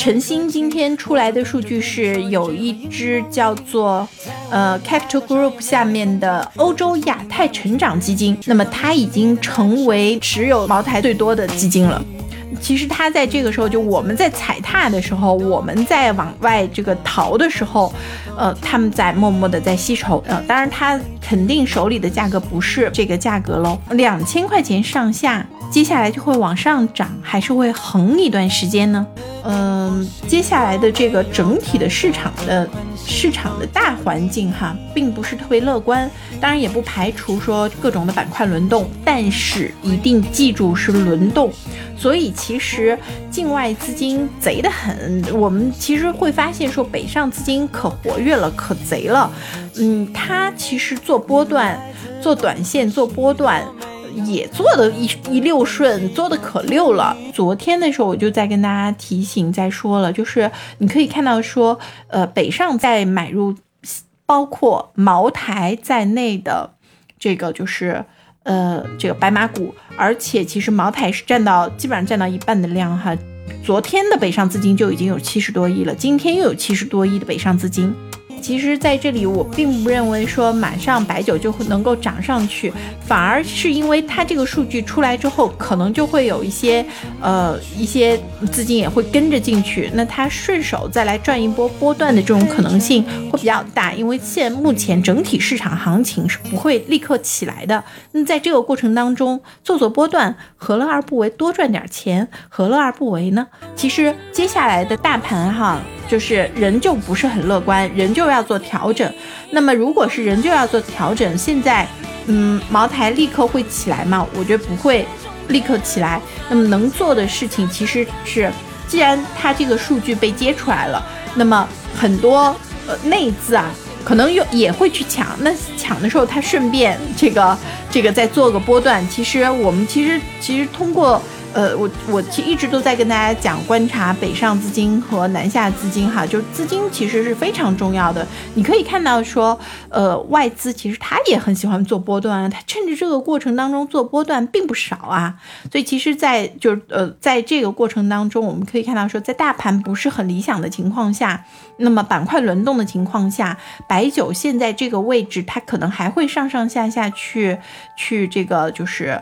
晨星今天出来的数据是有一只叫做呃 Capital Group 下面的欧洲亚太成长基金，那么它已经成为持有茅台最多的基金了。其实它在这个时候，就我们在踩踏的时候，我们在往外这个逃的时候，呃，他们在默默的在吸筹。呃，当然它肯定手里的价格不是这个价格喽，两千块钱上下。接下来就会往上涨，还是会横一段时间呢？嗯，接下来的这个整体的市场的市场的大环境哈，并不是特别乐观。当然也不排除说各种的板块轮动，但是一定记住是轮动。所以其实境外资金贼得很，我们其实会发现说北上资金可活跃了，可贼了。嗯，它其实做波段、做短线、做波段。也做的一一溜顺，做的可溜了。昨天的时候我就在跟大家提醒，在说了，就是你可以看到说，呃，北上在买入包括茅台在内的这个就是呃这个白马股，而且其实茅台是占到基本上占到一半的量哈。昨天的北上资金就已经有七十多亿了，今天又有七十多亿的北上资金。其实，在这里我并不认为说马上白酒就会能够涨上去，反而是因为它这个数据出来之后，可能就会有一些呃一些资金也会跟着进去，那它顺手再来赚一波波段的这种可能性会比较大，因为现目前整体市场行情是不会立刻起来的。那在这个过程当中做做波段，何乐而不为？多赚点钱，何乐而不为呢？其实接下来的大盘哈。就是人就不是很乐观，人就要做调整。那么如果是人就要做调整，现在，嗯，茅台立刻会起来吗？我觉得不会立刻起来。那么能做的事情其实是，既然它这个数据被揭出来了，那么很多呃内资啊，可能又也会去抢。那抢的时候，他顺便这个这个再做个波段。其实我们其实其实通过。呃，我我其实一直都在跟大家讲，观察北上资金和南下资金哈，就是资金其实是非常重要的。你可以看到说，呃，外资其实他也很喜欢做波段，他趁着这个过程当中做波段并不少啊。所以其实，在就是呃，在这个过程当中，我们可以看到说，在大盘不是很理想的情况下，那么板块轮动的情况下，白酒现在这个位置，它可能还会上上下下去去这个就是。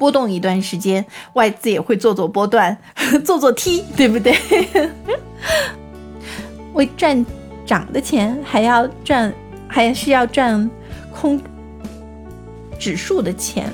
波动一段时间，外资也会做做波段，做做 T，对不对？为赚涨的钱，还要赚，还是要赚空指数的钱。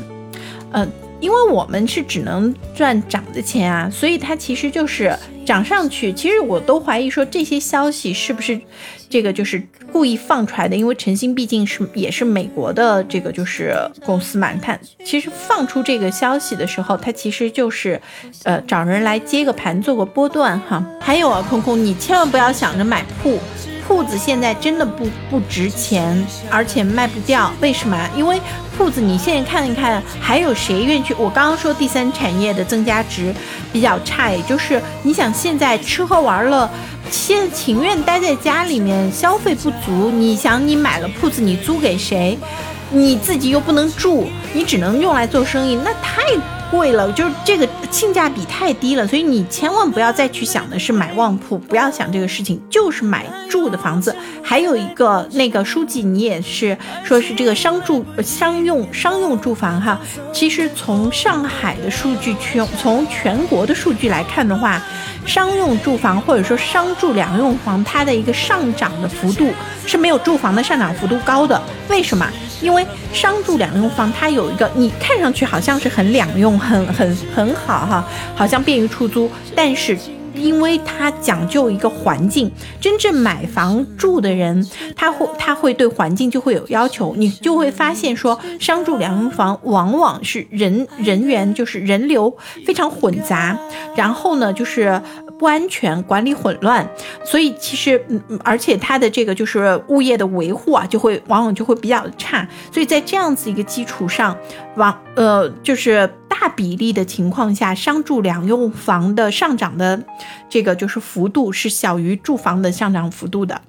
嗯，因为我们是只能赚涨的钱啊，所以它其实就是涨上去。其实我都怀疑说这些消息是不是。这个就是故意放出来的，因为晨星毕竟是也是美国的这个就是公司嘛。它其实放出这个消息的时候，它其实就是，呃，找人来接个盘，做个波段哈。还有啊，空空，你千万不要想着买铺，铺子现在真的不不值钱，而且卖不掉。为什么？因为铺子你现在看一看，还有谁愿意去？我刚刚说第三产业的增加值比较差，也就是你想现在吃喝玩乐。现情愿待在家里面消费不足，你想你买了铺子，你租给谁？你自己又不能住，你只能用来做生意，那太贵了，就是这个性价比太低了。所以你千万不要再去想的是买旺铺，不要想这个事情，就是买住的房子。还有一个那个书记，你也是说是这个商住商用商用住房哈。其实从上海的数据全从全国的数据来看的话。商用住房或者说商住两用房，它的一个上涨的幅度是没有住房的上涨幅度高的。为什么？因为商住两用房它有一个，你看上去好像是很两用，很很很好哈，好像便于出租，但是。因为它讲究一个环境，真正买房住的人，他会他会对环境就会有要求，你就会发现说，商住两用房往往是人人员就是人流非常混杂，然后呢就是不安全，管理混乱，所以其实嗯，而且它的这个就是物业的维护啊，就会往往就会比较差，所以在这样子一个基础上，往呃就是。大比例的情况下，商住两用房的上涨的这个就是幅度是小于住房的上涨幅度的。